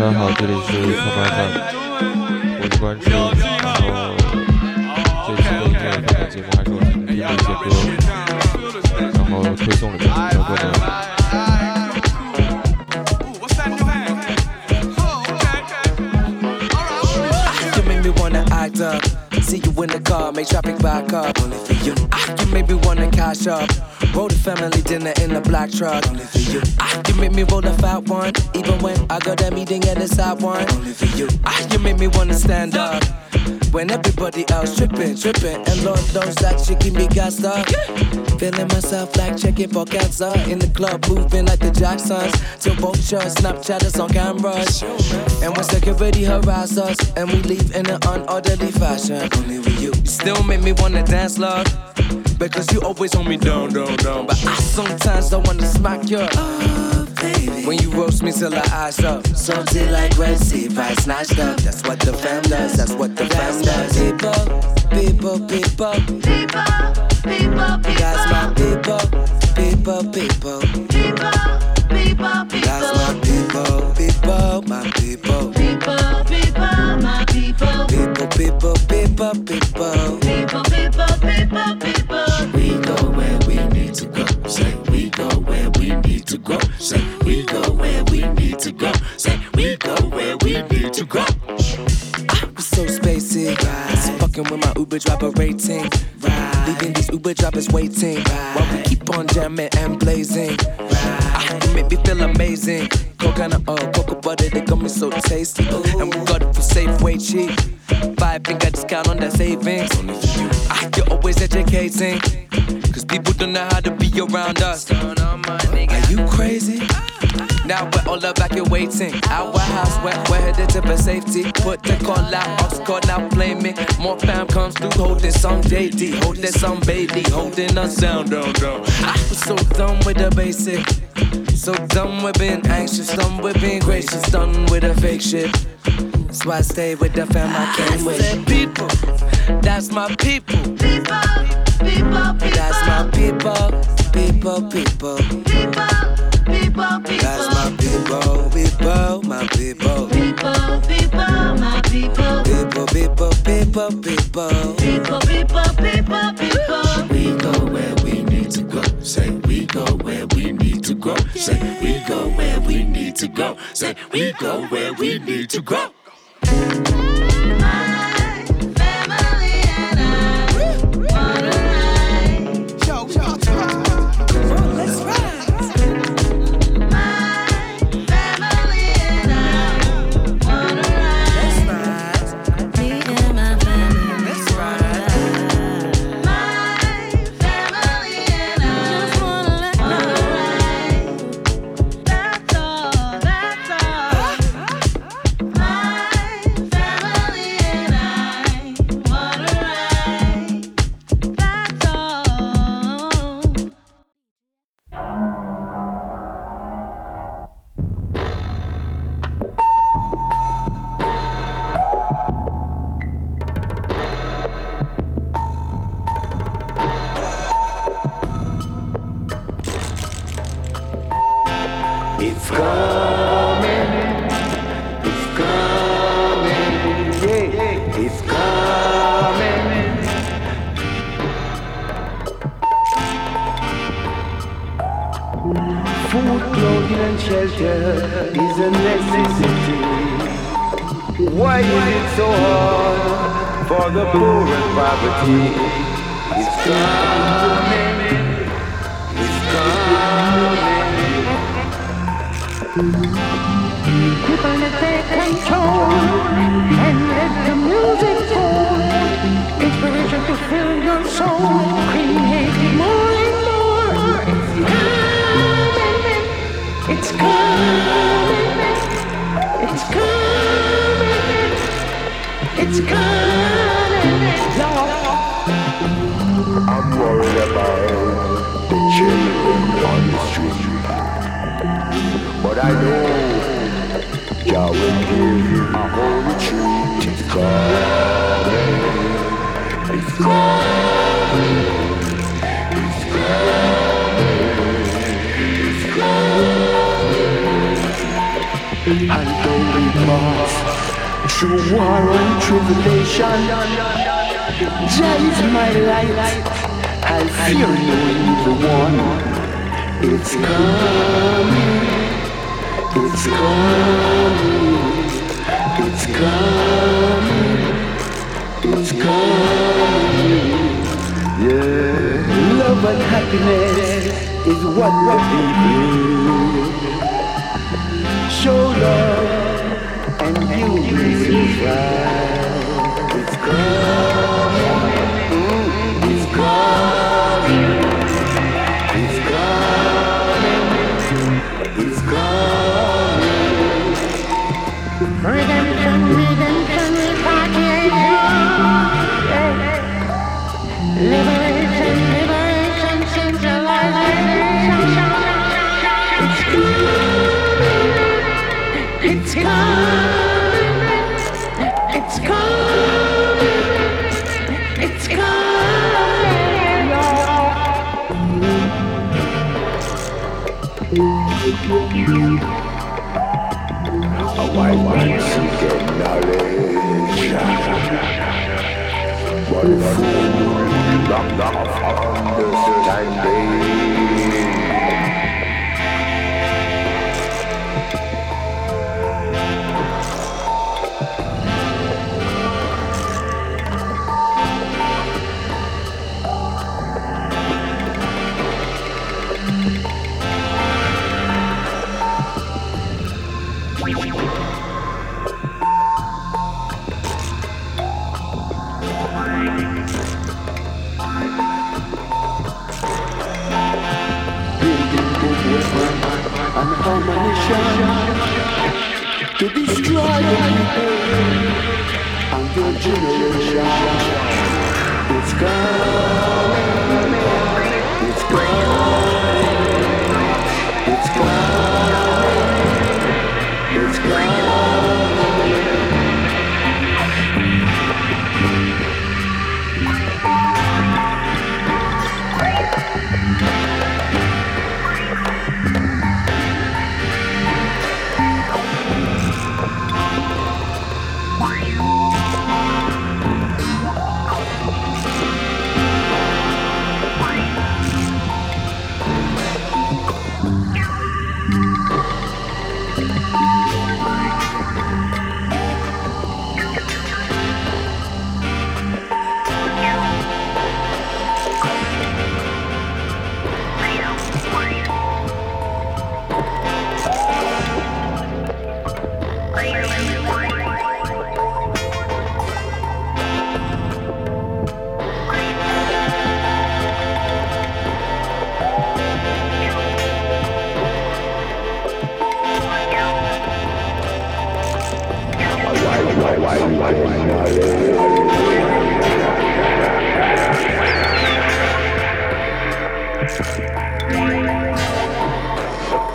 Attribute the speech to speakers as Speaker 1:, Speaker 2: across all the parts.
Speaker 1: 家好，这里是泡泡饭，我是关注，然后这期的音乐分享节目还是我今天听的一些歌，然后推送了这首歌的。
Speaker 2: act up. See you in the car, make traffic back up. You. Ah, you make me wanna cash up. Roll the family dinner in the black truck. Only for you. Ah, you make me roll the fat one. Even when I got that meeting at the side one. Only for you. Ah, you make me wanna stand up. When everybody else tripping, tripping, and Lord knows that shit keep me gassed up. Feeling myself like checking for cancer in the club, moving like the Jacksons. Till vultures, Snapchatters on cameras. And when security harass us, and we leave in an unorderly fashion, only with you. You still make me wanna dance, love. Because you always hold me down, down, down. But I sometimes don't wanna smack you. Baby. When you roast me till I eyes up. Salty like Red Sea, right snatched up. That's what the fam does, that's what the fam does. People, people, people. People, people, people. That's my people, people, people. People, people, people. That's my people, people, my people. People, people, my people, people, people. People, people, people,
Speaker 3: go. Say we go where we need to go. Say we go where we need to go.
Speaker 2: I'm so spacey. Right. Fucking with my Uber driver rating. Right. Leaving these Uber drivers waiting. Right. While we keep on jamming and blazing. Right. You make me feel amazing. Coconut oil, cocoa butter, they got me so tasty. And we got it for safe, way cheap. Five finger discount on that savings. Ah, you're always educating. Cause people don't know how to around us. Are you crazy? Now we're all evacuating. Our house, we're, we're headed to for safety. Put the call out, ox call now, blame me. More fam comes through, holding some JD, holding some Bailey, holding us down, down, down. I was so done with the basic. So done with being anxious, done with being gracious, done with the fake shit. That's why I stay with the fam I came with. Said people, that's my people. People, people, people. That's my people, people, people. People, people, people. That's my people, people, my people. People, people, my people. People, people, people, people. People, people, people, people.
Speaker 3: We go where we need to go. Say we go where we need to go. Say we go where we need to go. Say we go where we need to go. For the poor and poverty? It's coming, it's coming.
Speaker 4: People let take control and let the music pour. Inspiration to fill your soul, create more and more. It's coming, it's coming, it's coming, it's coming,
Speaker 3: I'm worried about the children on the street. But I know Jah will give a treat. It's coming. It's coming. It's coming. It's coming. And though we pass through Jah is my light. I fear no evil one. It's coming. It's coming. It's coming. It's coming. Yeah. Love and happiness is what the people show love and you will find. Oh.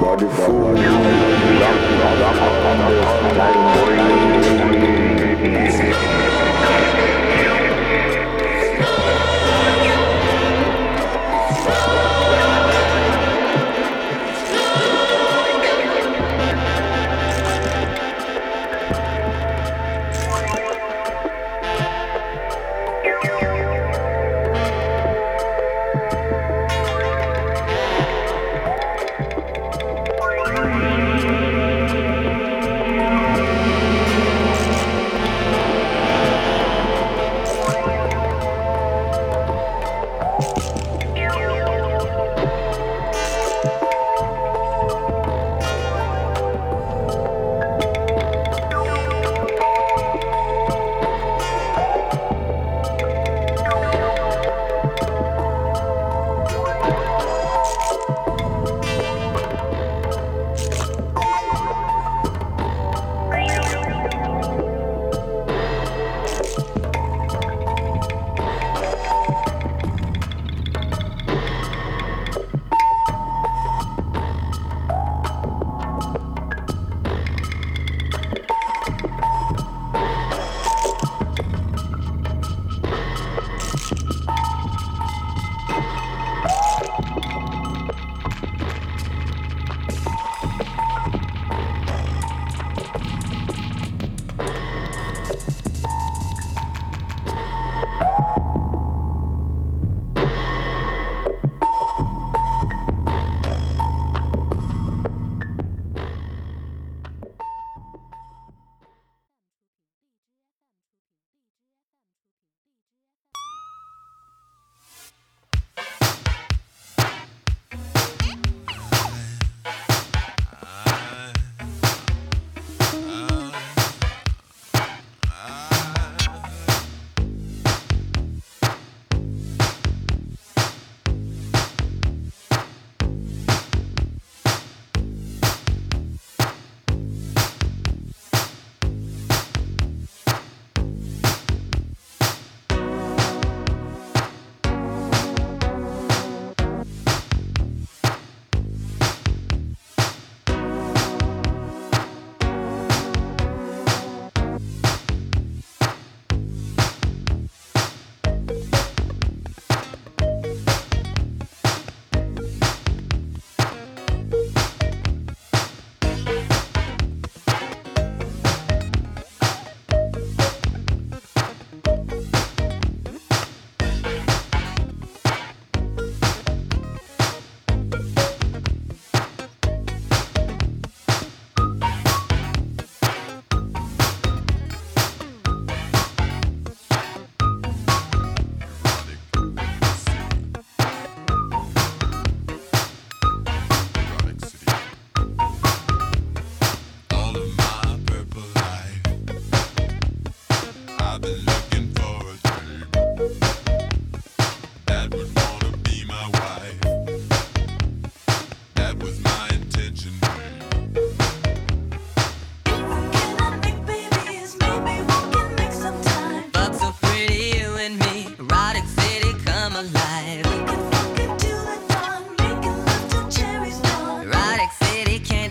Speaker 3: Lack of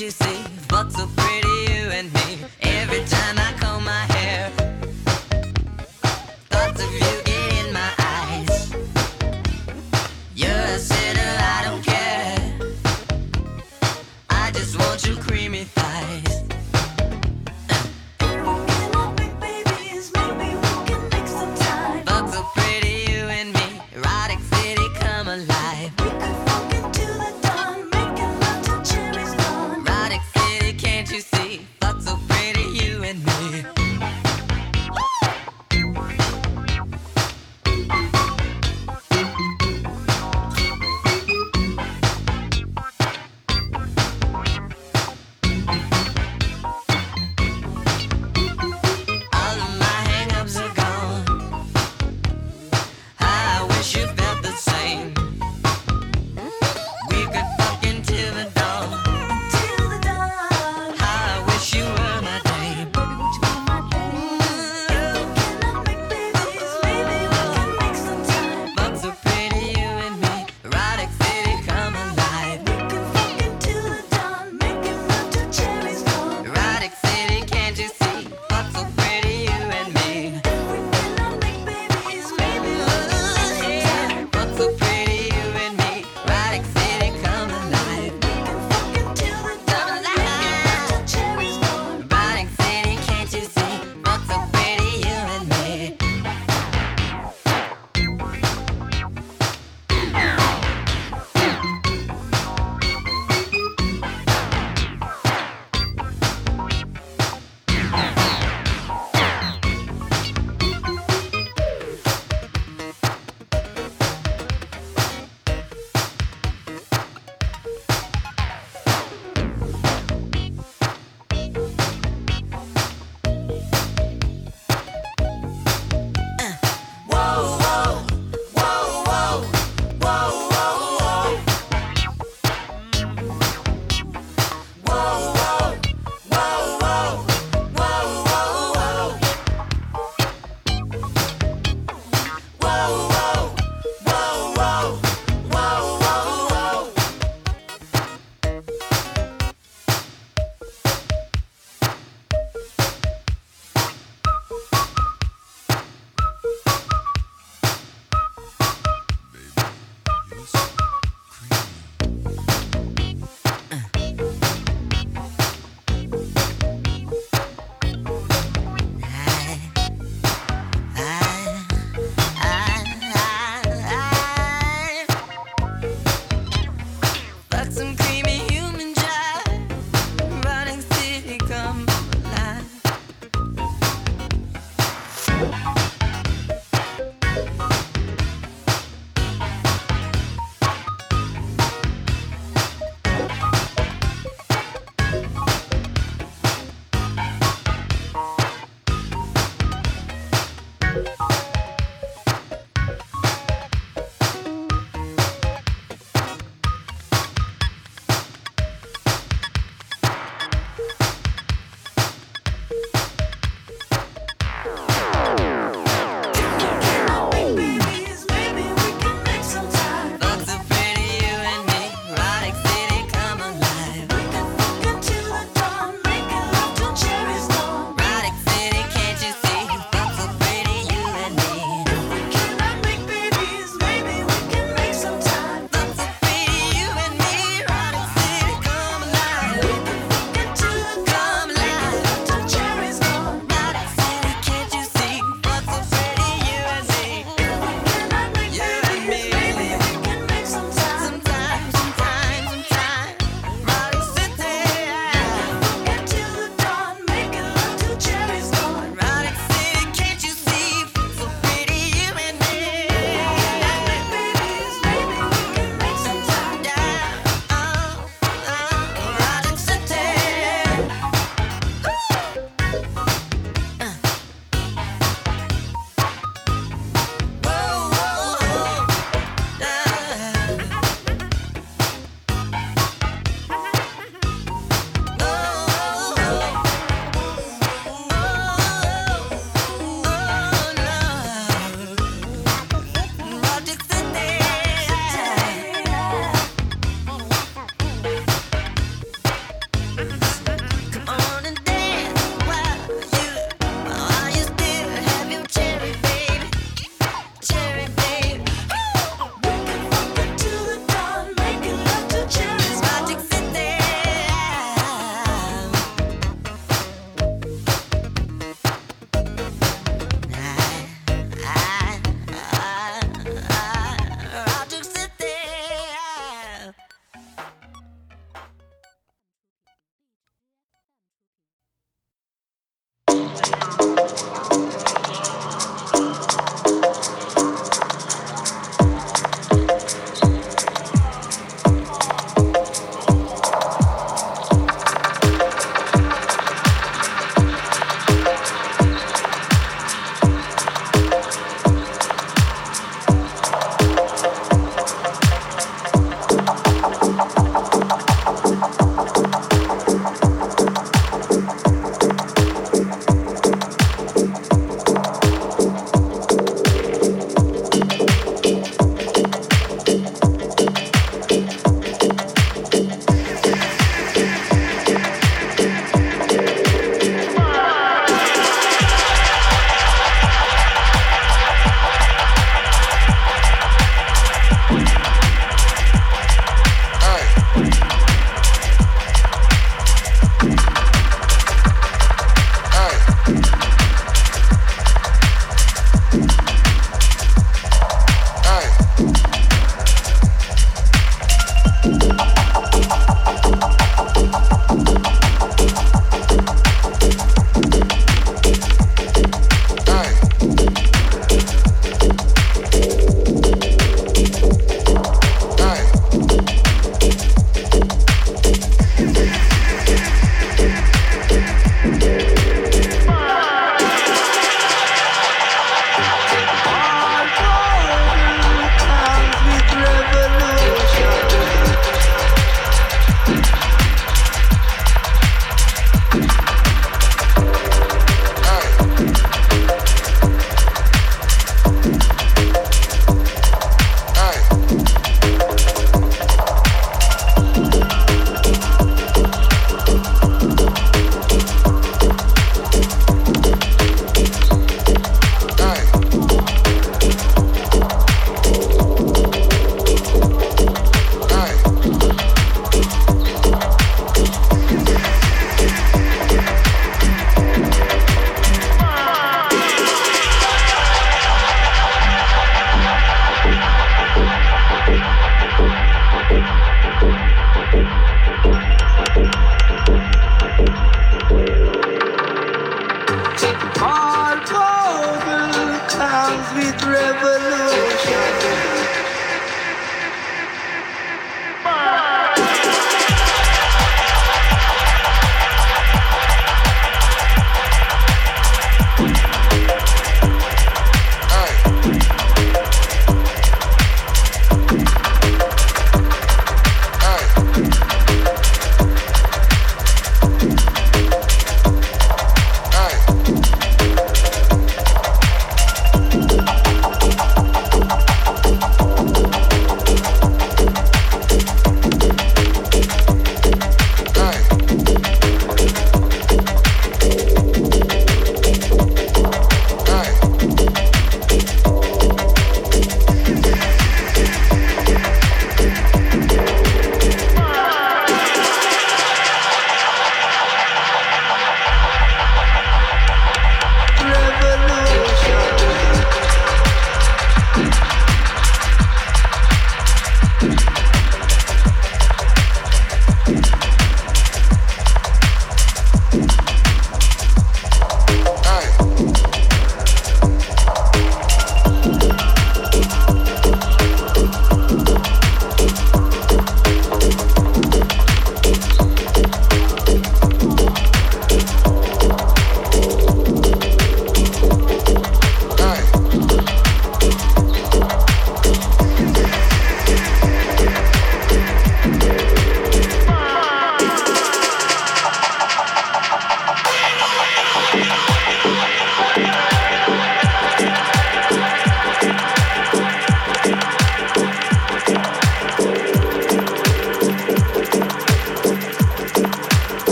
Speaker 5: you see, but so pretty.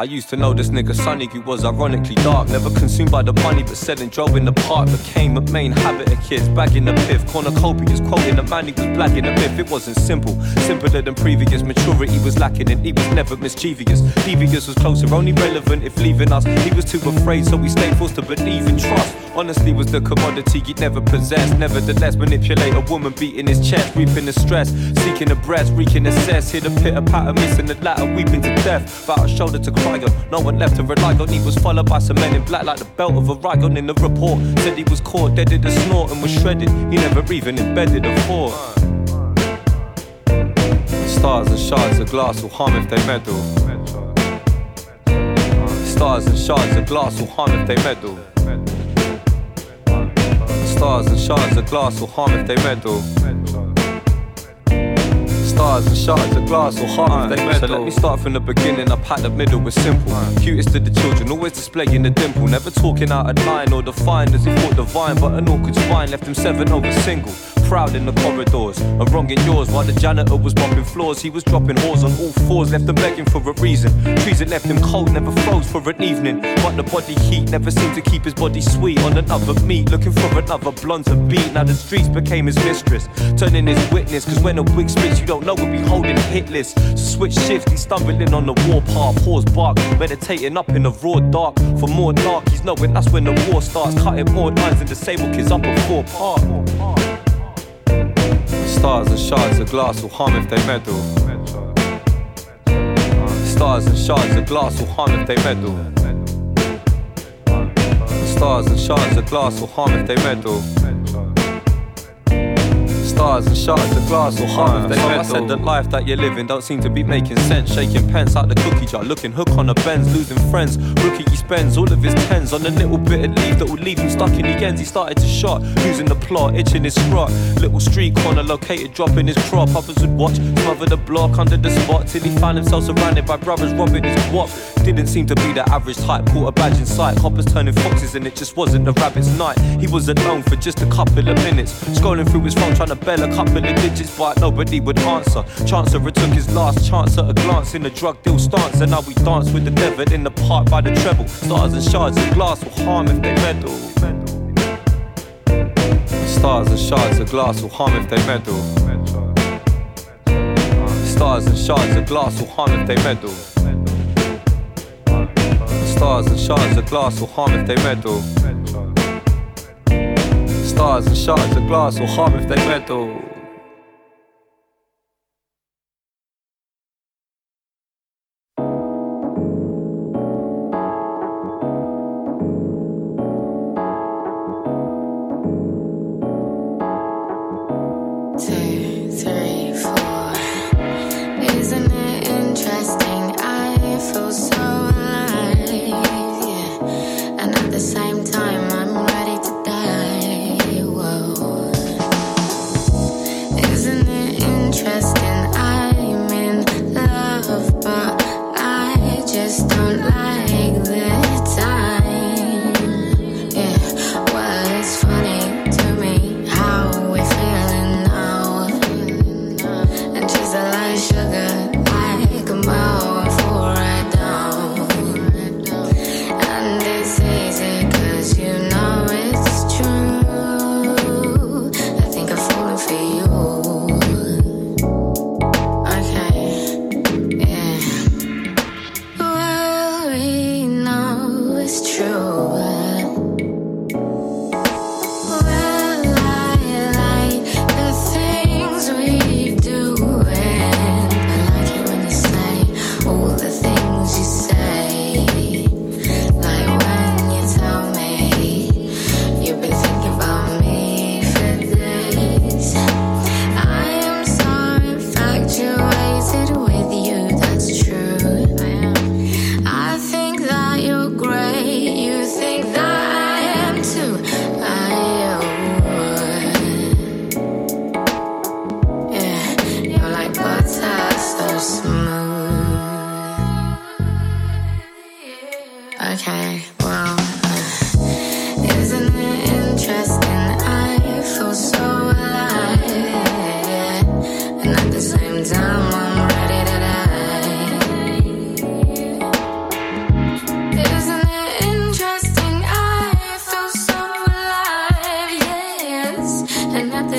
Speaker 5: I
Speaker 6: used to know this nigga Sonny who was ironically dark. Never consumed by the money, but selling drove in the park. Became a main habit of kids, bagging the piff. Cornucopias quoting the man he was blacking the myth. It wasn't simple, simpler than previous. Maturity was lacking, and he was never mischievous. Devious was closer, only relevant if leaving us. He was too afraid, so we stayed forced to believe in trust. Honestly, was the commodity he'd never possessed. Nevertheless, manipulate a woman, beating his chest, reaping the stress, seeking the breast, wreaking the cess. Hit a pitter patter, missing the latter, weeping to death. About a shoulder to cry no one left to rely on. He was followed by some men in black, like the belt of a Rygon in the report. Said he was caught dead in a snort and was shredded. He never even embedded a thought. Stars and shards of glass will harm if they meddle. Stars and shards of glass will harm if they meddle. Stars and shards of glass will harm if they meddle. Stars and shards of glass or they meddle. So let me start from the beginning. I at the middle with simple. Cutest to the children, always displaying the dimple. Never talking out of line or defined as he thought divine, but an awkward spine left him seven over single crowd in the corridors and wrong in yours while the janitor was mopping floors. He was dropping whores on all fours, left them begging for a reason. Trees that left him cold never froze for an evening, but the body heat never seemed to keep his body sweet. On another meat, looking for another blunt to beat. Now the streets became his mistress, turning his witness. Cause when a wig spits, you don't know we'll be holding hit lists. So switch shifts, he's stumbling on the warpath, pause bark, meditating up in the raw dark. For more dark, he's knowing that's when the war starts, cutting more lines and disabled kids up at four park. Stars and shards of glass will harm if they meddle. Stars and shards of glass will harm if they meddle. Stars and shards of glass will harm if they meddle. And shards of glass will harm if they meddle. Uh, I said the life that you're living don't seem to be making sense. Shaking pence out the cookie jar, looking hook on a Benz, losing friends. Rookie he spends all of his tens on a little bit of leave that will leave him stuck in the ends. He started to shot, losing the plot, itching his scrot. Little street corner located, dropping his crop. Others would watch, smother the block under the spot till he found himself surrounded by brothers robbing his guap. Didn't seem to be the average type, caught a badge in sight. Coppers turning foxes, and it just wasn't the rabbit's night. He was alone for just a couple of minutes, scrolling through his phone trying to bell a couple of digits, but nobody would answer. Chancer took his last chance at a glance in the drug deal stance, and now we dance with the devil in the park by the treble. Stars and shards of glass will harm if they meddle. Stars and shards of glass will harm if they meddle. Stars and shards of glass will harm if they meddle. Stars and shards of glass will harm if they meddle. And shards of glass will harm if they meddle.
Speaker 7: Two, three, four. Isn't it interesting? I feel so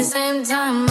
Speaker 7: same time.